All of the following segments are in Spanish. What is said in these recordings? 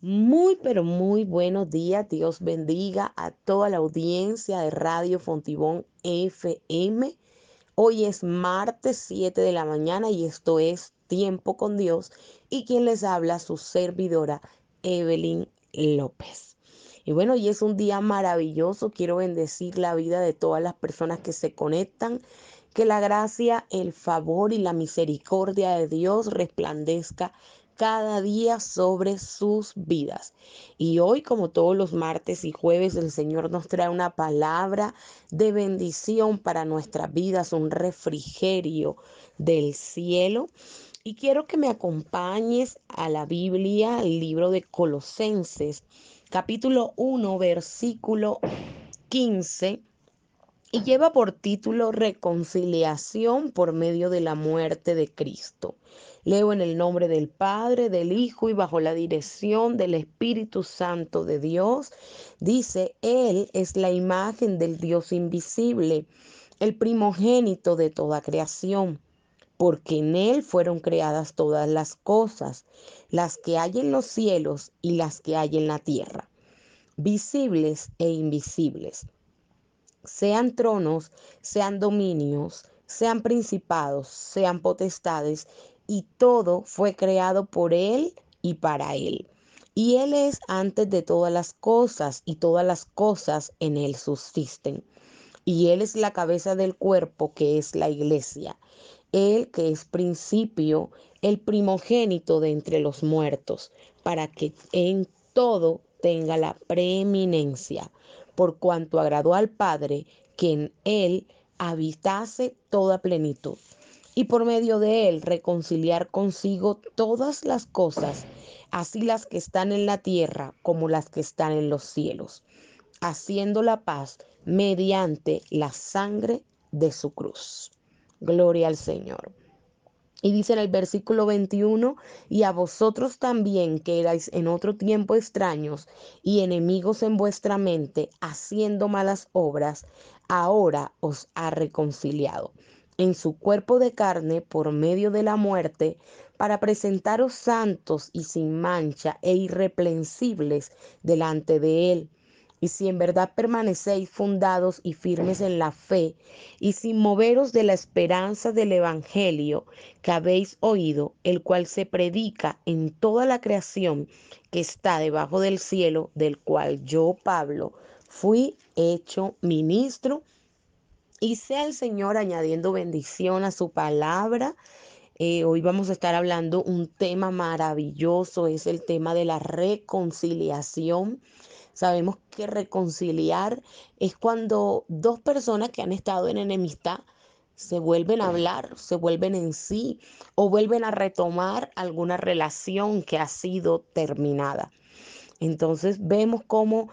Muy, pero muy buenos días. Dios bendiga a toda la audiencia de Radio Fontibón FM. Hoy es martes 7 de la mañana y esto es Tiempo con Dios. Y quien les habla, su servidora, Evelyn López. Y bueno, hoy es un día maravilloso. Quiero bendecir la vida de todas las personas que se conectan. Que la gracia, el favor y la misericordia de Dios resplandezca cada día sobre sus vidas. Y hoy, como todos los martes y jueves, el Señor nos trae una palabra de bendición para nuestras vidas, un refrigerio del cielo. Y quiero que me acompañes a la Biblia, el libro de Colosenses, capítulo 1, versículo 15 y lleva por título Reconciliación por medio de la muerte de Cristo. Leo en el nombre del Padre, del Hijo y bajo la dirección del Espíritu Santo de Dios. Dice, Él es la imagen del Dios invisible, el primogénito de toda creación, porque en Él fueron creadas todas las cosas, las que hay en los cielos y las que hay en la tierra, visibles e invisibles sean tronos, sean dominios, sean principados, sean potestades, y todo fue creado por Él y para Él. Y Él es antes de todas las cosas, y todas las cosas en Él subsisten. Y Él es la cabeza del cuerpo, que es la iglesia. Él que es principio, el primogénito de entre los muertos, para que en todo tenga la preeminencia por cuanto agradó al Padre que en él habitase toda plenitud, y por medio de él reconciliar consigo todas las cosas, así las que están en la tierra como las que están en los cielos, haciendo la paz mediante la sangre de su cruz. Gloria al Señor. Y dice en el versículo 21, y a vosotros también que erais en otro tiempo extraños y enemigos en vuestra mente, haciendo malas obras, ahora os ha reconciliado en su cuerpo de carne por medio de la muerte, para presentaros santos y sin mancha e irreprensibles delante de él. Y si en verdad permanecéis fundados y firmes en la fe, y sin moveros de la esperanza del Evangelio que habéis oído, el cual se predica en toda la creación que está debajo del cielo, del cual yo, Pablo, fui hecho ministro, y sea el Señor añadiendo bendición a su palabra. Eh, hoy vamos a estar hablando un tema maravilloso, es el tema de la reconciliación. Sabemos que reconciliar es cuando dos personas que han estado en enemistad se vuelven a hablar, se vuelven en sí o vuelven a retomar alguna relación que ha sido terminada. Entonces vemos cómo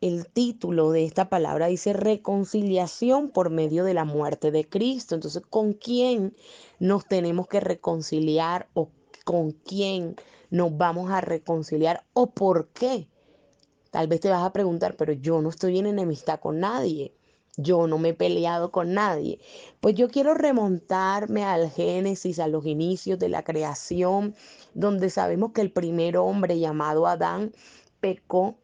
el título de esta palabra dice reconciliación por medio de la muerte de Cristo. Entonces, ¿con quién nos tenemos que reconciliar o con quién nos vamos a reconciliar o por qué? Tal vez te vas a preguntar, pero yo no estoy en enemistad con nadie. Yo no me he peleado con nadie. Pues yo quiero remontarme al Génesis, a los inicios de la creación, donde sabemos que el primer hombre llamado Adán pecó.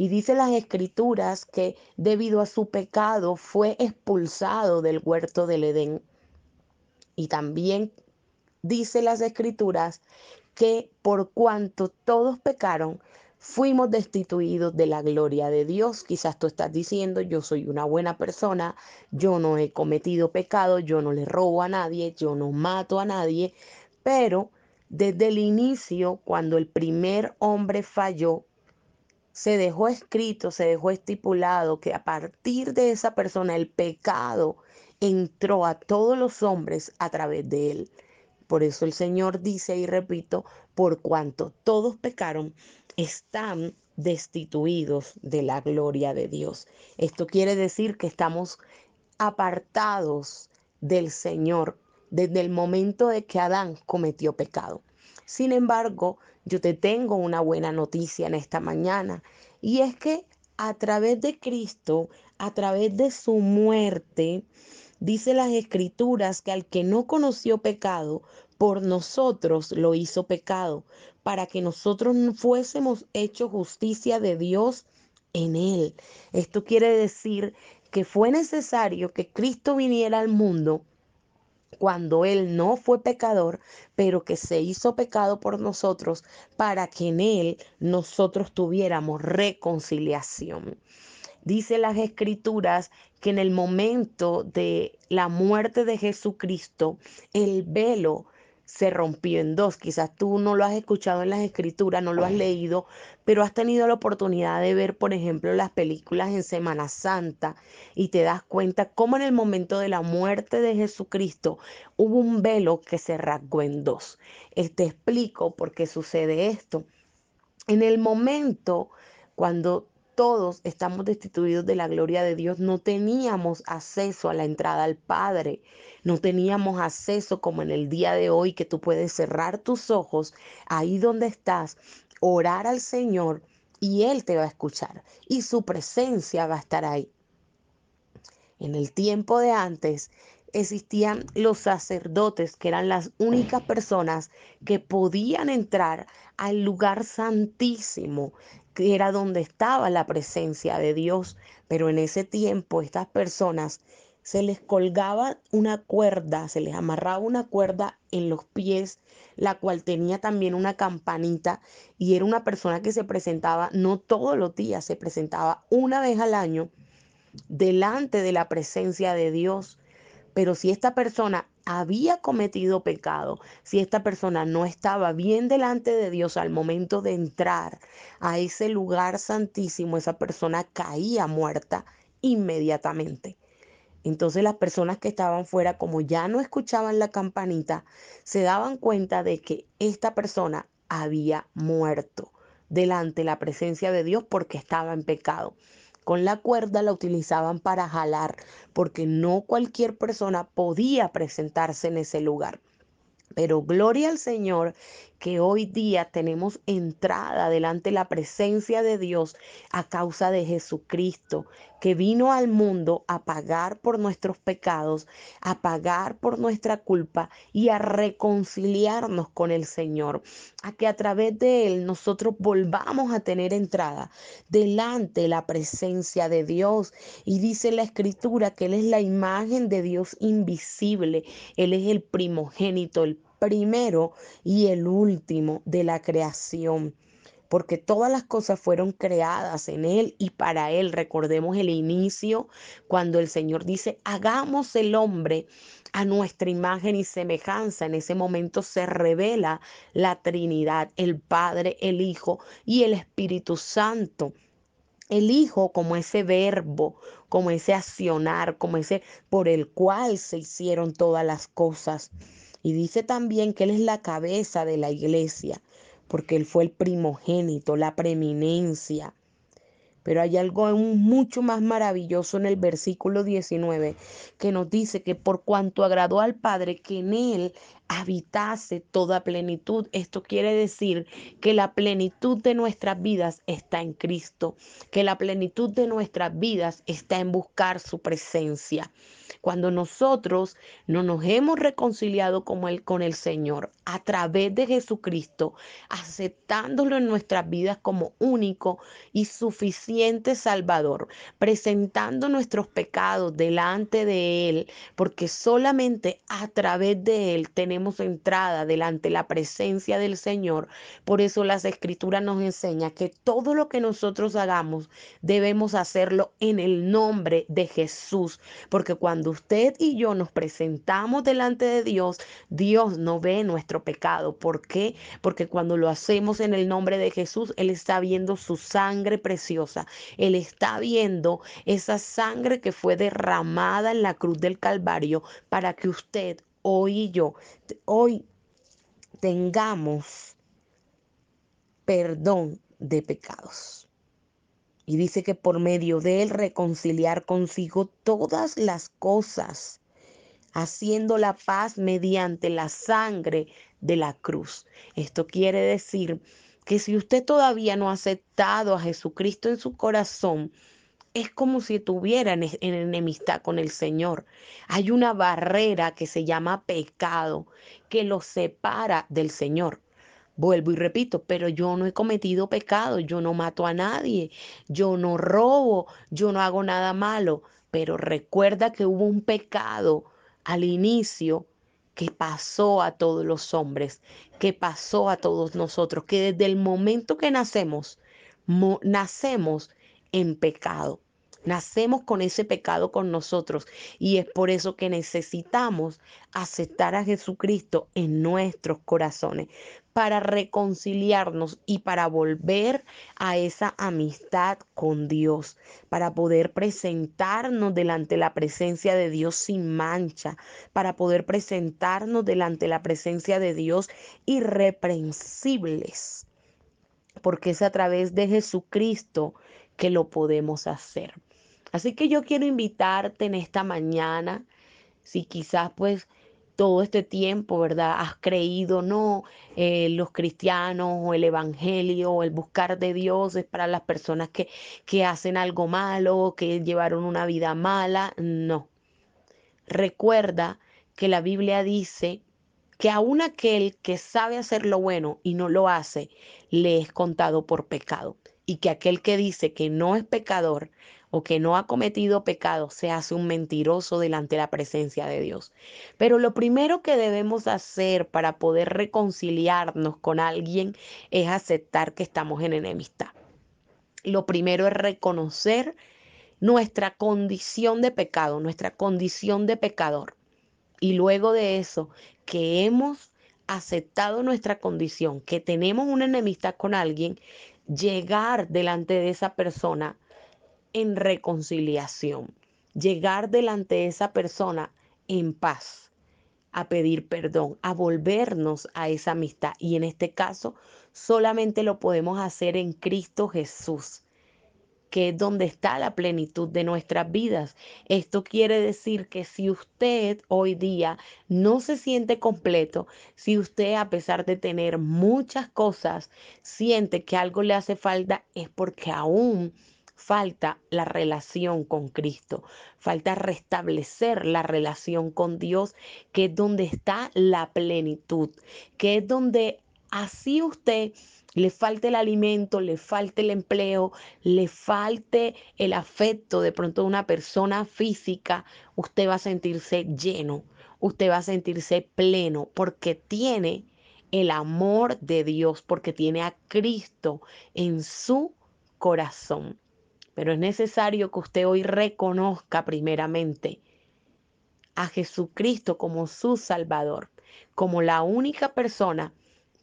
Y dice las escrituras que debido a su pecado fue expulsado del huerto del Edén. Y también dice las escrituras que por cuanto todos pecaron, fuimos destituidos de la gloria de Dios. Quizás tú estás diciendo, yo soy una buena persona, yo no he cometido pecado, yo no le robo a nadie, yo no mato a nadie, pero desde el inicio, cuando el primer hombre falló, se dejó escrito, se dejó estipulado que a partir de esa persona el pecado entró a todos los hombres a través de él. Por eso el Señor dice y repito, por cuanto todos pecaron, están destituidos de la gloria de Dios. Esto quiere decir que estamos apartados del Señor desde el momento de que Adán cometió pecado. Sin embargo, yo te tengo una buena noticia en esta mañana y es que a través de Cristo, a través de su muerte, dice las escrituras que al que no conoció pecado, por nosotros lo hizo pecado, para que nosotros fuésemos hechos justicia de Dios en él. Esto quiere decir que fue necesario que Cristo viniera al mundo cuando Él no fue pecador, pero que se hizo pecado por nosotros para que en Él nosotros tuviéramos reconciliación. Dice las escrituras que en el momento de la muerte de Jesucristo, el velo se rompió en dos. Quizás tú no lo has escuchado en las escrituras, no lo has leído, pero has tenido la oportunidad de ver, por ejemplo, las películas en Semana Santa y te das cuenta cómo en el momento de la muerte de Jesucristo hubo un velo que se rasgó en dos. Eh, te explico por qué sucede esto. En el momento cuando todos estamos destituidos de la gloria de Dios, no teníamos acceso a la entrada al Padre, no teníamos acceso como en el día de hoy que tú puedes cerrar tus ojos ahí donde estás, orar al Señor y Él te va a escuchar y su presencia va a estar ahí. En el tiempo de antes existían los sacerdotes, que eran las únicas personas que podían entrar al lugar santísimo, que era donde estaba la presencia de Dios. Pero en ese tiempo estas personas se les colgaba una cuerda, se les amarraba una cuerda en los pies, la cual tenía también una campanita y era una persona que se presentaba no todos los días, se presentaba una vez al año delante de la presencia de Dios. Pero si esta persona había cometido pecado, si esta persona no estaba bien delante de Dios al momento de entrar a ese lugar santísimo, esa persona caía muerta inmediatamente. Entonces las personas que estaban fuera, como ya no escuchaban la campanita, se daban cuenta de que esta persona había muerto delante de la presencia de Dios porque estaba en pecado. Con la cuerda la utilizaban para jalar porque no cualquier persona podía presentarse en ese lugar. Pero gloria al Señor que hoy día tenemos entrada delante de la presencia de Dios a causa de Jesucristo, que vino al mundo a pagar por nuestros pecados, a pagar por nuestra culpa y a reconciliarnos con el Señor, a que a través de Él nosotros volvamos a tener entrada delante de la presencia de Dios. Y dice la Escritura que Él es la imagen de Dios invisible, Él es el primogénito, el primero y el último de la creación porque todas las cosas fueron creadas en Él y para Él. Recordemos el inicio cuando el Señor dice, hagamos el hombre a nuestra imagen y semejanza. En ese momento se revela la Trinidad, el Padre, el Hijo y el Espíritu Santo. El Hijo como ese verbo, como ese accionar, como ese por el cual se hicieron todas las cosas. Y dice también que Él es la cabeza de la iglesia, porque Él fue el primogénito, la preeminencia. Pero hay algo mucho más maravilloso en el versículo 19 que nos dice que por cuanto agradó al Padre que en Él habitase toda plenitud. Esto quiere decir que la plenitud de nuestras vidas está en Cristo, que la plenitud de nuestras vidas está en buscar su presencia. Cuando nosotros no nos hemos reconciliado con el, con el Señor a través de Jesucristo, aceptándolo en nuestras vidas como único y suficiente Salvador, presentando nuestros pecados delante de Él, porque solamente a través de Él tenemos entrada delante de la presencia del Señor. Por eso las escrituras nos enseña que todo lo que nosotros hagamos debemos hacerlo en el nombre de Jesús. Porque cuando usted y yo nos presentamos delante de Dios, Dios no ve nuestro pecado. ¿Por qué? Porque cuando lo hacemos en el nombre de Jesús, Él está viendo su sangre preciosa. Él está viendo esa sangre que fue derramada en la cruz del Calvario para que usted hoy y yo, hoy tengamos perdón de pecados. Y dice que por medio de él reconciliar consigo todas las cosas, haciendo la paz mediante la sangre de la cruz. Esto quiere decir que si usted todavía no ha aceptado a Jesucristo en su corazón, es como si estuviera en, enemistad con el Señor. Hay una barrera que se llama pecado que lo separa del Señor. Vuelvo y repito, pero yo no he cometido pecado, yo no mato a nadie, yo no robo, yo no hago nada malo. Pero recuerda que hubo un pecado al inicio que pasó a todos los hombres, que pasó a todos nosotros, que desde el momento que nacemos, nacemos en pecado. Nacemos con ese pecado con nosotros y es por eso que necesitamos aceptar a Jesucristo en nuestros corazones para reconciliarnos y para volver a esa amistad con Dios, para poder presentarnos delante de la presencia de Dios sin mancha, para poder presentarnos delante de la presencia de Dios irreprensibles, porque es a través de Jesucristo que lo podemos hacer. Así que yo quiero invitarte en esta mañana, si quizás pues todo este tiempo, ¿verdad? Has creído, no, eh, los cristianos o el evangelio o el buscar de Dios es para las personas que, que hacen algo malo, que llevaron una vida mala. No. Recuerda que la Biblia dice que aún aquel que sabe hacer lo bueno y no lo hace, le es contado por pecado. Y que aquel que dice que no es pecador, o que no ha cometido pecado se hace un mentiroso delante de la presencia de Dios. Pero lo primero que debemos hacer para poder reconciliarnos con alguien es aceptar que estamos en enemistad. Lo primero es reconocer nuestra condición de pecado, nuestra condición de pecador. Y luego de eso, que hemos aceptado nuestra condición, que tenemos una enemistad con alguien, llegar delante de esa persona en reconciliación, llegar delante de esa persona en paz, a pedir perdón, a volvernos a esa amistad. Y en este caso, solamente lo podemos hacer en Cristo Jesús que es donde está la plenitud de nuestras vidas. Esto quiere decir que si usted hoy día no se siente completo, si usted a pesar de tener muchas cosas siente que algo le hace falta, es porque aún falta la relación con Cristo, falta restablecer la relación con Dios, que es donde está la plenitud, que es donde así usted le falte el alimento, le falte el empleo, le falte el afecto de pronto de una persona física, usted va a sentirse lleno, usted va a sentirse pleno porque tiene el amor de Dios, porque tiene a Cristo en su corazón. Pero es necesario que usted hoy reconozca primeramente a Jesucristo como su Salvador, como la única persona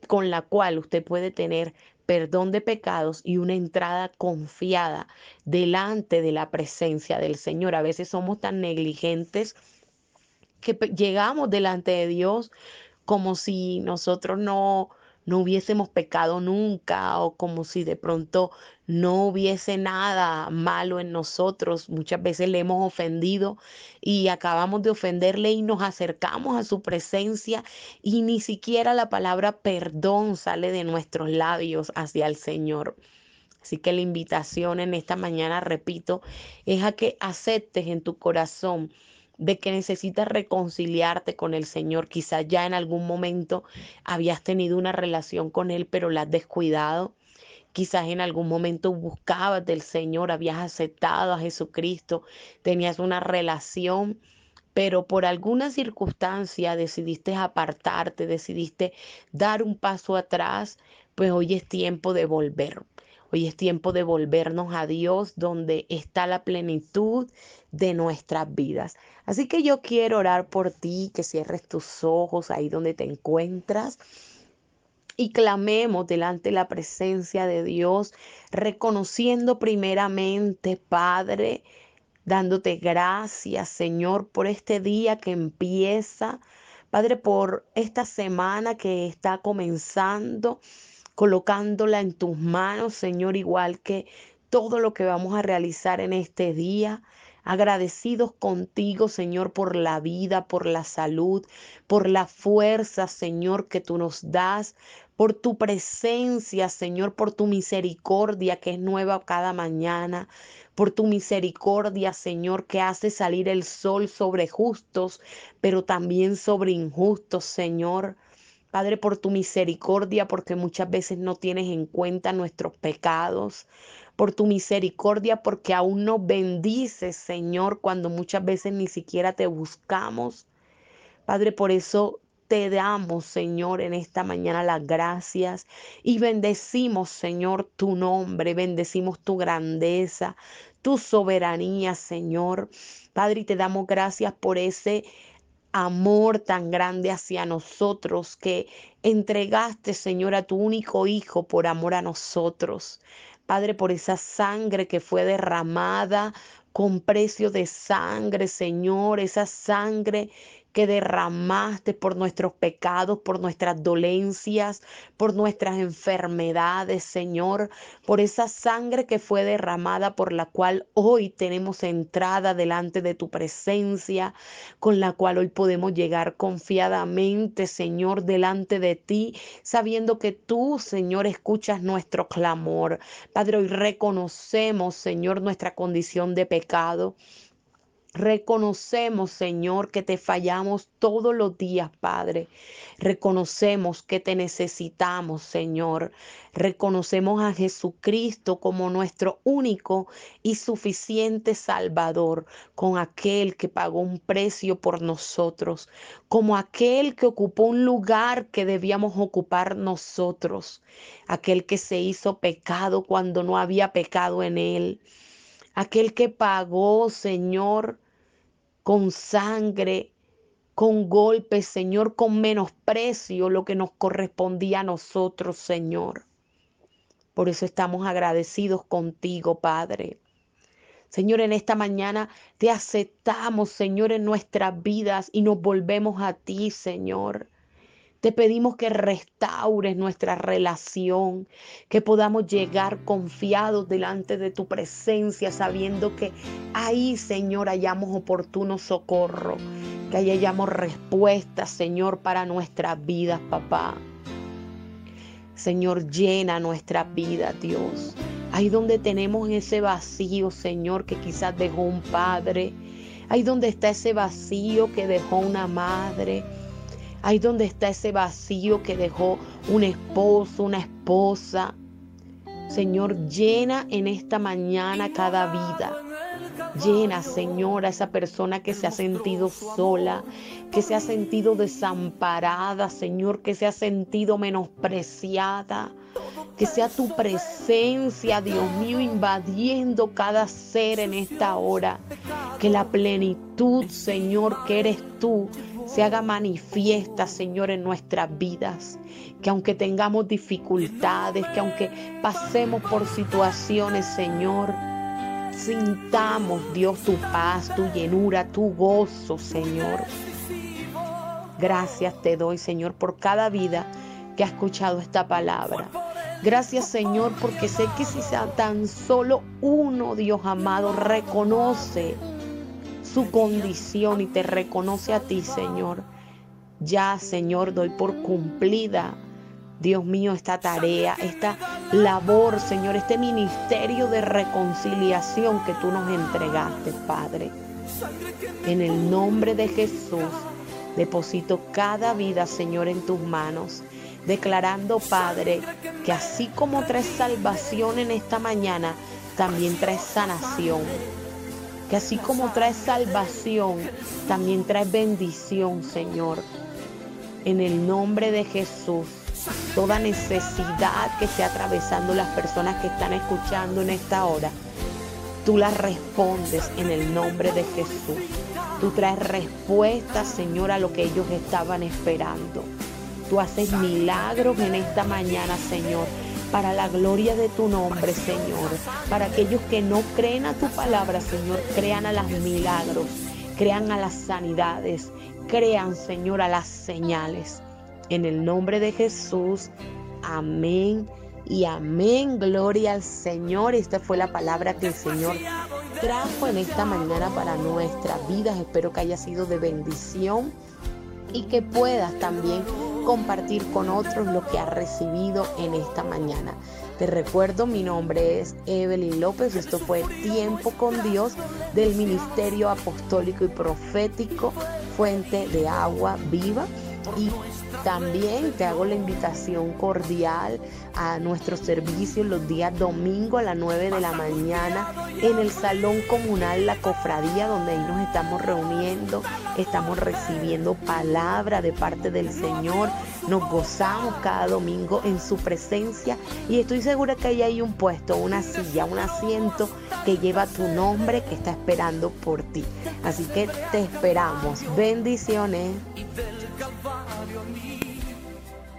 con la cual usted puede tener perdón de pecados y una entrada confiada delante de la presencia del Señor. A veces somos tan negligentes que llegamos delante de Dios como si nosotros no no hubiésemos pecado nunca o como si de pronto no hubiese nada malo en nosotros. Muchas veces le hemos ofendido y acabamos de ofenderle y nos acercamos a su presencia y ni siquiera la palabra perdón sale de nuestros labios hacia el Señor. Así que la invitación en esta mañana, repito, es a que aceptes en tu corazón de que necesitas reconciliarte con el Señor. Quizás ya en algún momento habías tenido una relación con Él, pero la has descuidado. Quizás en algún momento buscabas del Señor, habías aceptado a Jesucristo, tenías una relación, pero por alguna circunstancia decidiste apartarte, decidiste dar un paso atrás, pues hoy es tiempo de volver. Hoy es tiempo de volvernos a Dios donde está la plenitud de nuestras vidas. Así que yo quiero orar por ti, que cierres tus ojos ahí donde te encuentras y clamemos delante de la presencia de Dios, reconociendo primeramente, Padre, dándote gracias, Señor, por este día que empieza. Padre, por esta semana que está comenzando colocándola en tus manos, Señor, igual que todo lo que vamos a realizar en este día. Agradecidos contigo, Señor, por la vida, por la salud, por la fuerza, Señor, que tú nos das por tu presencia, Señor, por tu misericordia que es nueva cada mañana, por tu misericordia, Señor, que hace salir el sol sobre justos, pero también sobre injustos, Señor. Padre, por tu misericordia, porque muchas veces no tienes en cuenta nuestros pecados. Por tu misericordia, porque aún nos bendices, Señor, cuando muchas veces ni siquiera te buscamos. Padre, por eso te damos, Señor, en esta mañana las gracias y bendecimos, Señor, tu nombre, bendecimos tu grandeza, tu soberanía, Señor. Padre, y te damos gracias por ese amor tan grande hacia nosotros que entregaste, Señor, a tu único Hijo por amor a nosotros. Padre, por esa sangre que fue derramada con precio de sangre, Señor, esa sangre que derramaste por nuestros pecados, por nuestras dolencias, por nuestras enfermedades, Señor, por esa sangre que fue derramada por la cual hoy tenemos entrada delante de tu presencia, con la cual hoy podemos llegar confiadamente, Señor, delante de ti, sabiendo que tú, Señor, escuchas nuestro clamor. Padre, hoy reconocemos, Señor, nuestra condición de pecado. Reconocemos, Señor, que te fallamos todos los días, Padre. Reconocemos que te necesitamos, Señor. Reconocemos a Jesucristo como nuestro único y suficiente Salvador, con aquel que pagó un precio por nosotros, como aquel que ocupó un lugar que debíamos ocupar nosotros, aquel que se hizo pecado cuando no había pecado en él aquel que pagó, Señor, con sangre, con golpes, Señor, con menosprecio lo que nos correspondía a nosotros, Señor. Por eso estamos agradecidos contigo, Padre. Señor, en esta mañana te aceptamos, Señor, en nuestras vidas y nos volvemos a ti, Señor. Te pedimos que restaures nuestra relación, que podamos llegar confiados delante de tu presencia, sabiendo que ahí, Señor, hallamos oportuno socorro, que ahí hallamos respuestas, Señor, para nuestras vidas, papá. Señor, llena nuestra vida, Dios. Ahí donde tenemos ese vacío, Señor, que quizás dejó un padre. Ahí donde está ese vacío que dejó una madre Ahí donde está ese vacío que dejó un esposo, una esposa. Señor, llena en esta mañana cada vida. Llena, Señor, a esa persona que se ha sentido sola, que se ha sentido desamparada, Señor, que se ha sentido menospreciada. Que sea tu presencia, Dios mío, invadiendo cada ser en esta hora. Que la plenitud, Señor, que eres tú, se haga manifiesta, Señor, en nuestras vidas. Que aunque tengamos dificultades, que aunque pasemos por situaciones, Señor, sintamos, Dios, tu paz, tu llenura, tu gozo, Señor. Gracias te doy, Señor, por cada vida que ha escuchado esta palabra. Gracias Señor porque sé que si tan solo uno, Dios amado, reconoce su condición y te reconoce a ti, Señor. Ya, Señor, doy por cumplida, Dios mío, esta tarea, esta labor, Señor, este ministerio de reconciliación que tú nos entregaste, Padre. En el nombre de Jesús, deposito cada vida, Señor, en tus manos declarando, Padre, que así como traes salvación en esta mañana, también traes sanación. Que así como traes salvación, también traes bendición, Señor. En el nombre de Jesús, toda necesidad que esté atravesando las personas que están escuchando en esta hora, tú la respondes en el nombre de Jesús. Tú traes respuesta, Señor, a lo que ellos estaban esperando. Tú haces milagros en esta mañana, Señor, para la gloria de tu nombre, Señor. Para aquellos que no creen a tu palabra, Señor, crean a los milagros, crean a las sanidades, crean, Señor, a las señales. En el nombre de Jesús, amén y amén. Gloria al Señor. Esta fue la palabra que el Señor trajo en esta mañana para nuestras vidas. Espero que haya sido de bendición y que puedas también compartir con otros lo que has recibido en esta mañana. Te recuerdo, mi nombre es Evelyn López. Esto fue Tiempo con Dios del Ministerio Apostólico y Profético Fuente de Agua Viva. Y también te hago la invitación cordial a nuestro servicio los días domingo a las 9 de la mañana en el Salón Comunal La Cofradía, donde ahí nos estamos reuniendo, estamos recibiendo palabra de parte del Señor, nos gozamos cada domingo en su presencia y estoy segura que ahí hay un puesto, una silla, un asiento que lleva tu nombre que está esperando por ti. Así que te esperamos. Bendiciones.